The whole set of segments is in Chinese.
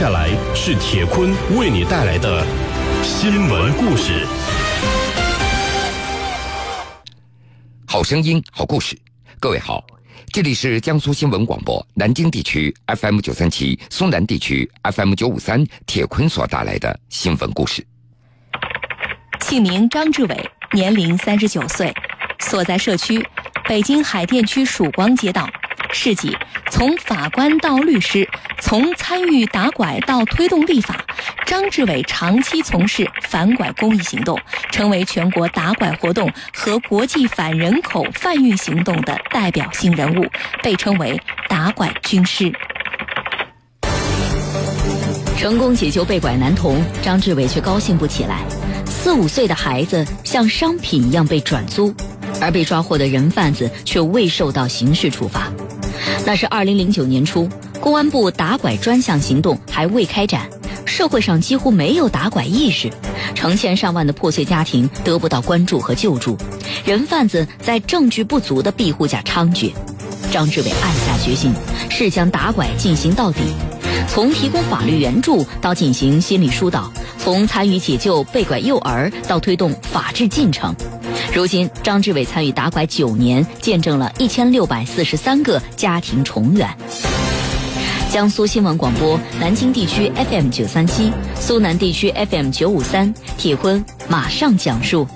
下来是铁坤为你带来的新闻故事。好声音，好故事。各位好，这里是江苏新闻广播南京地区 FM 九三七、苏南地区 FM 九五三，铁坤所带来的新闻故事。姓名张志伟，年龄三十九岁，所在社区北京海淀区曙光街道。事迹：从法官到律师，从参与打拐到推动立法，张志伟长期从事反拐公益行动，成为全国打拐活动和国际反人口贩运行动的代表性人物，被称为“打拐军师”。成功解救被拐男童，张志伟却高兴不起来。四五岁的孩子像商品一样被转租，而被抓获的人贩子却未受到刑事处罚。那是二零零九年初，公安部打拐专项行动还未开展，社会上几乎没有打拐意识，成千上万的破碎家庭得不到关注和救助，人贩子在证据不足的庇护下猖獗。张志伟暗下决心，誓将打拐进行到底。从提供法律援助到进行心理疏导，从参与解救被拐幼儿到推动法治进程，如今张志伟参与打拐九年，见证了一千六百四十三个家庭重圆。江苏新闻广播南京地区 FM 九三七，苏南地区 FM 九五三，铁婚马上讲述。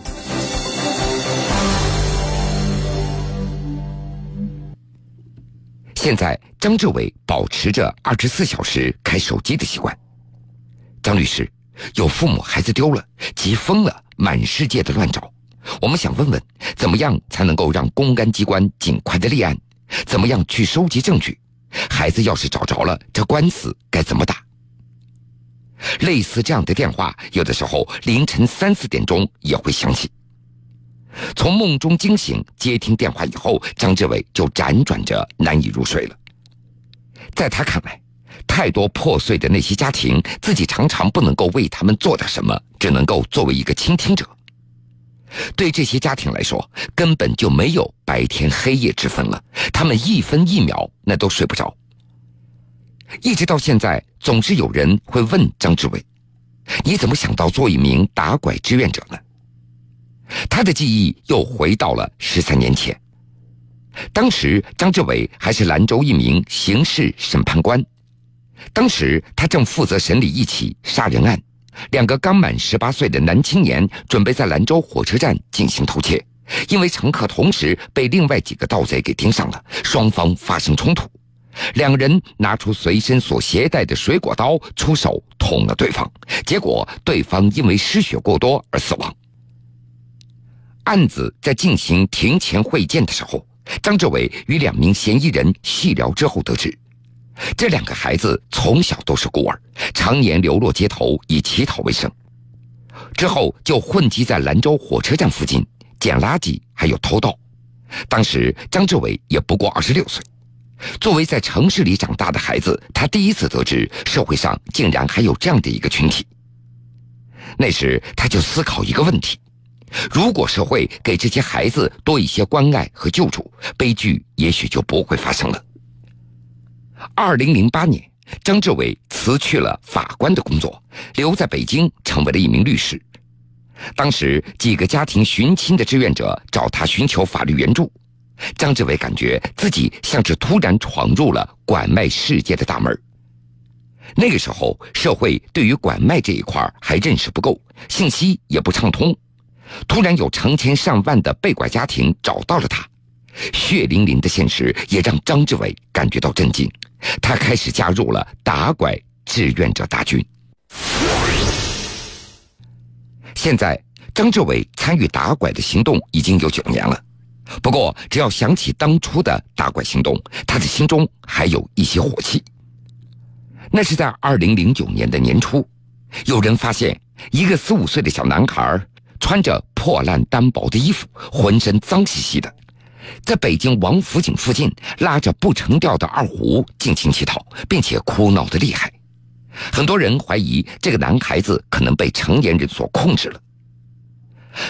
现在，张志伟保持着二十四小时开手机的习惯。张律师，有父母孩子丢了，急疯了，满世界的乱找。我们想问问，怎么样才能够让公安机关尽快的立案？怎么样去收集证据？孩子要是找着了，这官司该怎么打？类似这样的电话，有的时候凌晨三四点钟也会响起。从梦中惊醒，接听电话以后，张志伟就辗转着难以入睡了。在他看来，太多破碎的那些家庭，自己常常不能够为他们做点什么，只能够作为一个倾听者。对这些家庭来说，根本就没有白天黑夜之分了，他们一分一秒那都睡不着。一直到现在，总是有人会问张志伟：“你怎么想到做一名打拐志愿者呢？”他的记忆又回到了十三年前，当时张志伟还是兰州一名刑事审判官，当时他正负责审理一起杀人案，两个刚满十八岁的男青年准备在兰州火车站进行偷窃，因为乘客同时被另外几个盗贼给盯上了，双方发生冲突，两人拿出随身所携带的水果刀出手捅了对方，结果对方因为失血过多而死亡。案子在进行庭前会见的时候，张志伟与两名嫌疑人细聊之后得知，这两个孩子从小都是孤儿，常年流落街头以乞讨为生，之后就混迹在兰州火车站附近捡垃圾，还有偷盗。当时张志伟也不过二十六岁，作为在城市里长大的孩子，他第一次得知社会上竟然还有这样的一个群体。那时他就思考一个问题。如果社会给这些孩子多一些关爱和救助，悲剧也许就不会发生了。二零零八年，张志伟辞去了法官的工作，留在北京成为了一名律师。当时，几个家庭寻亲的志愿者找他寻求法律援助，张志伟感觉自己像是突然闯入了拐卖世界的大门。那个时候，社会对于拐卖这一块还认识不够，信息也不畅通。突然有成千上万的被拐家庭找到了他，血淋淋的现实也让张志伟感觉到震惊。他开始加入了打拐志愿者大军。现在，张志伟参与打拐的行动已经有九年了。不过，只要想起当初的打拐行动，他的心中还有一些火气。那是在二零零九年的年初，有人发现一个四五岁的小男孩。穿着破烂单薄的衣服，浑身脏兮兮的，在北京王府井附近拉着不成调的二胡进行乞讨，并且哭闹的厉害。很多人怀疑这个男孩子可能被成年人所控制了。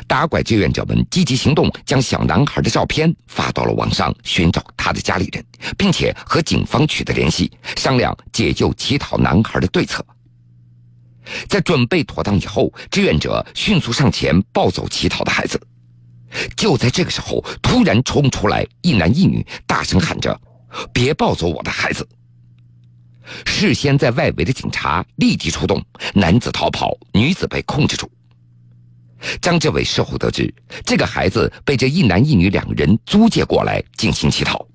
打拐志愿者们积极行动，将小男孩的照片发到了网上，寻找他的家里人，并且和警方取得联系，商量解救乞讨男孩的对策。在准备妥当以后，志愿者迅速上前抱走乞讨的孩子。就在这个时候，突然冲出来一男一女，大声喊着：“别抱走我的孩子！”事先在外围的警察立即出动，男子逃跑，女子被控制住。张志伟事后得知，这个孩子被这一男一女两人租借过来进行乞讨。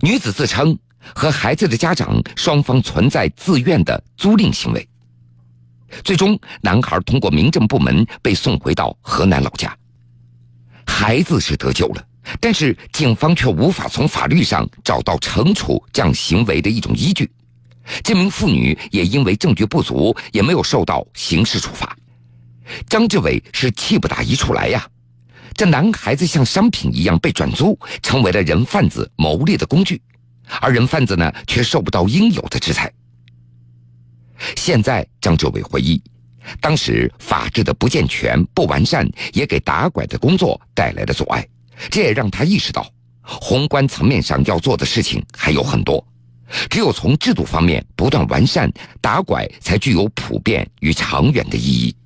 女子自称和孩子的家长双方存在自愿的租赁行为。最终，男孩通过民政部门被送回到河南老家。孩子是得救了，但是警方却无法从法律上找到惩处这样行为的一种依据。这名妇女也因为证据不足，也没有受到刑事处罚。张志伟是气不打一处来呀！这男孩子像商品一样被转租，成为了人贩子牟利的工具，而人贩子呢，却受不到应有的制裁。现在，张志伟回忆，当时法制的不健全、不完善，也给打拐的工作带来了阻碍。这也让他意识到，宏观层面上要做的事情还有很多。只有从制度方面不断完善，打拐才具有普遍与长远的意义。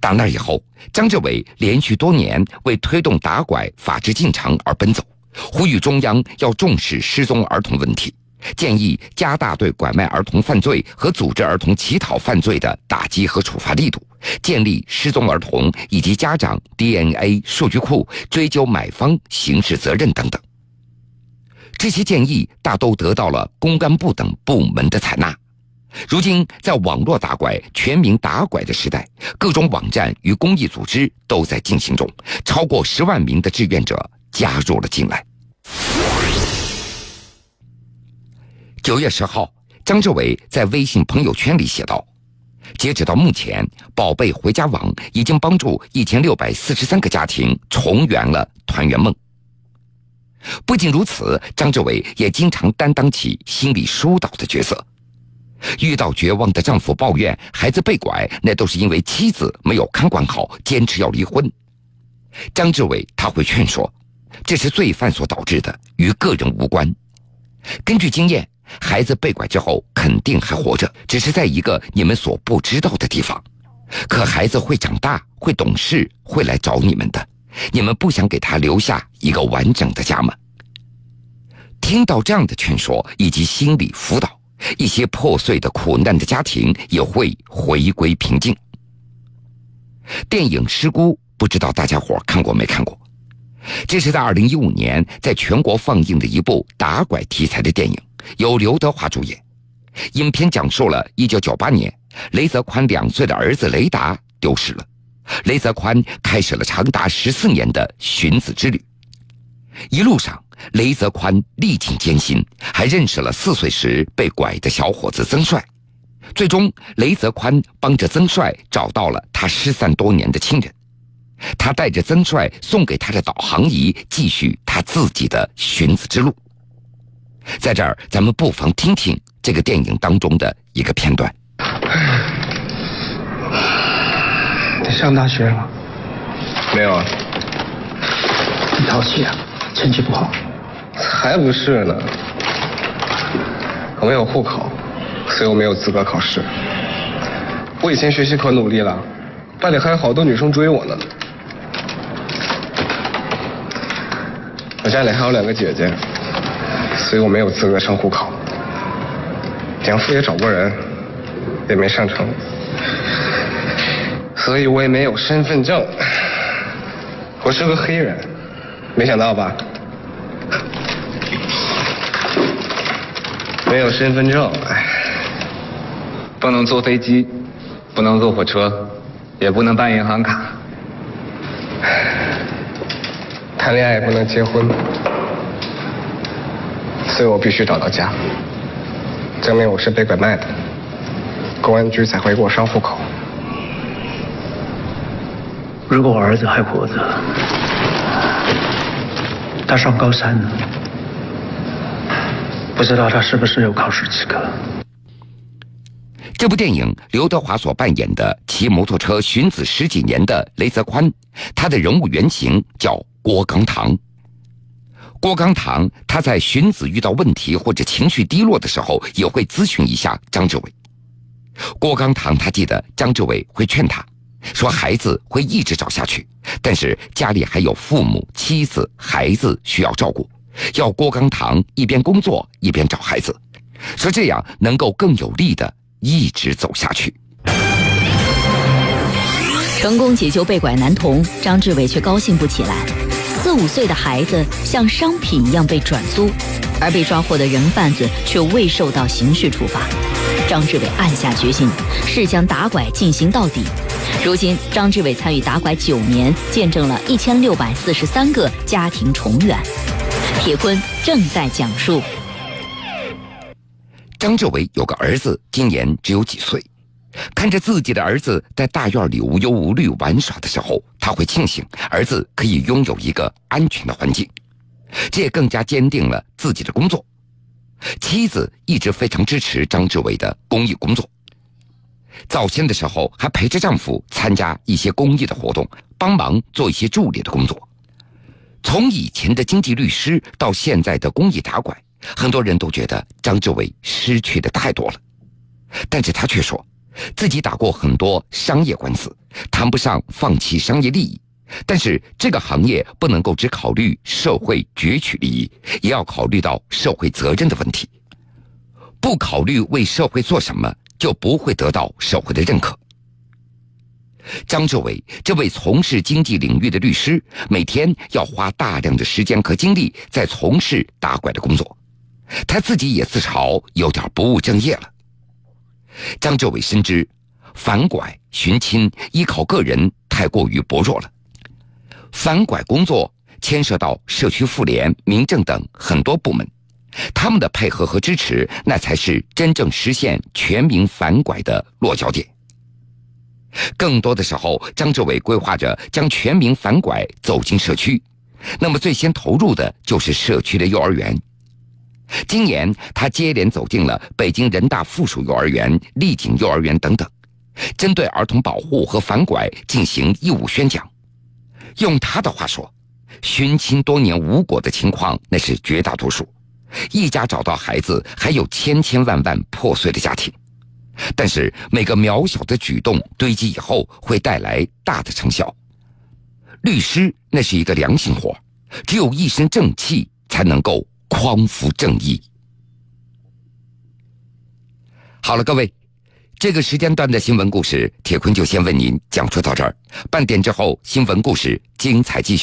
打那以后，张志伟连续多年为推动打拐法治进程而奔走，呼吁中央要重视失踪儿童问题。建议加大对拐卖儿童犯罪和组织儿童乞讨犯罪的打击和处罚力度，建立失踪儿童以及家长 DNA 数据库，追究买方刑事责任等等。这些建议大都得到了公安部等部门的采纳。如今，在网络打拐、全民打拐的时代，各种网站与公益组织都在进行中，超过十万名的志愿者加入了进来。九月十号，张志伟在微信朋友圈里写道：“截止到目前，宝贝回家网已经帮助一千六百四十三个家庭重圆了团圆梦。”不仅如此，张志伟也经常担当起心理疏导的角色。遇到绝望的丈夫抱怨孩子被拐，那都是因为妻子没有看管好，坚持要离婚。张志伟他会劝说，这是罪犯所导致的，与个人无关。根据经验。孩子被拐之后肯定还活着，只是在一个你们所不知道的地方。可孩子会长大，会懂事，会来找你们的。你们不想给他留下一个完整的家吗？听到这样的劝说以及心理辅导，一些破碎的苦难的家庭也会回归平静。电影《失孤》，不知道大家伙看过没看过？这是在二零一五年在全国放映的一部打拐题材的电影。由刘德华主演，影片讲述了1998年，雷泽宽两岁的儿子雷达丢失了，雷泽宽开始了长达十四年的寻子之旅。一路上，雷泽宽历尽艰辛，还认识了四岁时被拐的小伙子曾帅。最终，雷泽宽帮着曾帅找到了他失散多年的亲人，他带着曾帅送给他的导航仪，继续他自己的寻子之路。在这儿，咱们不妨听听这个电影当中的一个片段。你上大学了？没有啊。你淘气啊？成绩不好？才不是呢。我没有户口，所以我没有资格考试。我以前学习可努力了，班里还有好多女生追我呢。我家里还有两个姐姐。所以我没有资格上户口，养父也找过人，也没上成，所以我也没有身份证。我是个黑人，没想到吧？没有身份证，不能坐飞机，不能坐火车，也不能办银行卡，谈恋爱也不能结婚。所以我必须找到家，证明我是被拐卖的，公安局才会给我上户口。如果我儿子还活着，他上高三了，不知道他是不是有考试资格。这部电影，刘德华所扮演的骑摩托车寻子十几年的雷泽宽，他的人物原型叫郭刚堂。郭刚堂他在寻子遇到问题或者情绪低落的时候，也会咨询一下张志伟。郭刚堂他记得张志伟会劝他，说孩子会一直找下去，但是家里还有父母、妻子、孩子需要照顾，要郭刚堂一边工作一边找孩子，说这样能够更有力的。一直走下去，成功解救被拐男童，张志伟却高兴不起来。四五岁的孩子像商品一样被转租，而被抓获的人贩子却未受到刑事处罚。张志伟暗下决心，誓将打拐进行到底。如今，张志伟参与打拐九年，见证了一千六百四十三个家庭重圆。铁坤正在讲述。张志伟有个儿子，今年只有几岁。看着自己的儿子在大院里无忧无虑玩耍的时候，他会庆幸儿子可以拥有一个安全的环境，这也更加坚定了自己的工作。妻子一直非常支持张志伟的公益工作，早先的时候还陪着丈夫参加一些公益的活动，帮忙做一些助理的工作。从以前的经济律师到现在的公益打拐。很多人都觉得张志伟失去的太多了，但是他却说，自己打过很多商业官司，谈不上放弃商业利益，但是这个行业不能够只考虑社会攫取利益，也要考虑到社会责任的问题。不考虑为社会做什么，就不会得到社会的认可。张志伟这位从事经济领域的律师，每天要花大量的时间和精力在从事打拐的工作。他自己也自嘲有点不务正业了。张志伟深知，反拐寻亲依靠个人太过于薄弱了。反拐工作牵涉到社区妇联、民政等很多部门，他们的配合和支持，那才是真正实现全民反拐的落脚点。更多的时候，张志伟规划着将全民反拐走进社区，那么最先投入的就是社区的幼儿园。今年，他接连走进了北京人大附属幼儿园、丽景幼儿园等等，针对儿童保护和反拐进行义务宣讲。用他的话说，寻亲多年无果的情况那是绝大多数，一家找到孩子还有千千万万破碎的家庭。但是每个渺小的举动堆积以后，会带来大的成效。律师那是一个良心活，只有一身正气才能够。匡扶正义。好了，各位，这个时间段的新闻故事，铁坤就先为您讲述到这儿。半点之后，新闻故事精彩继续。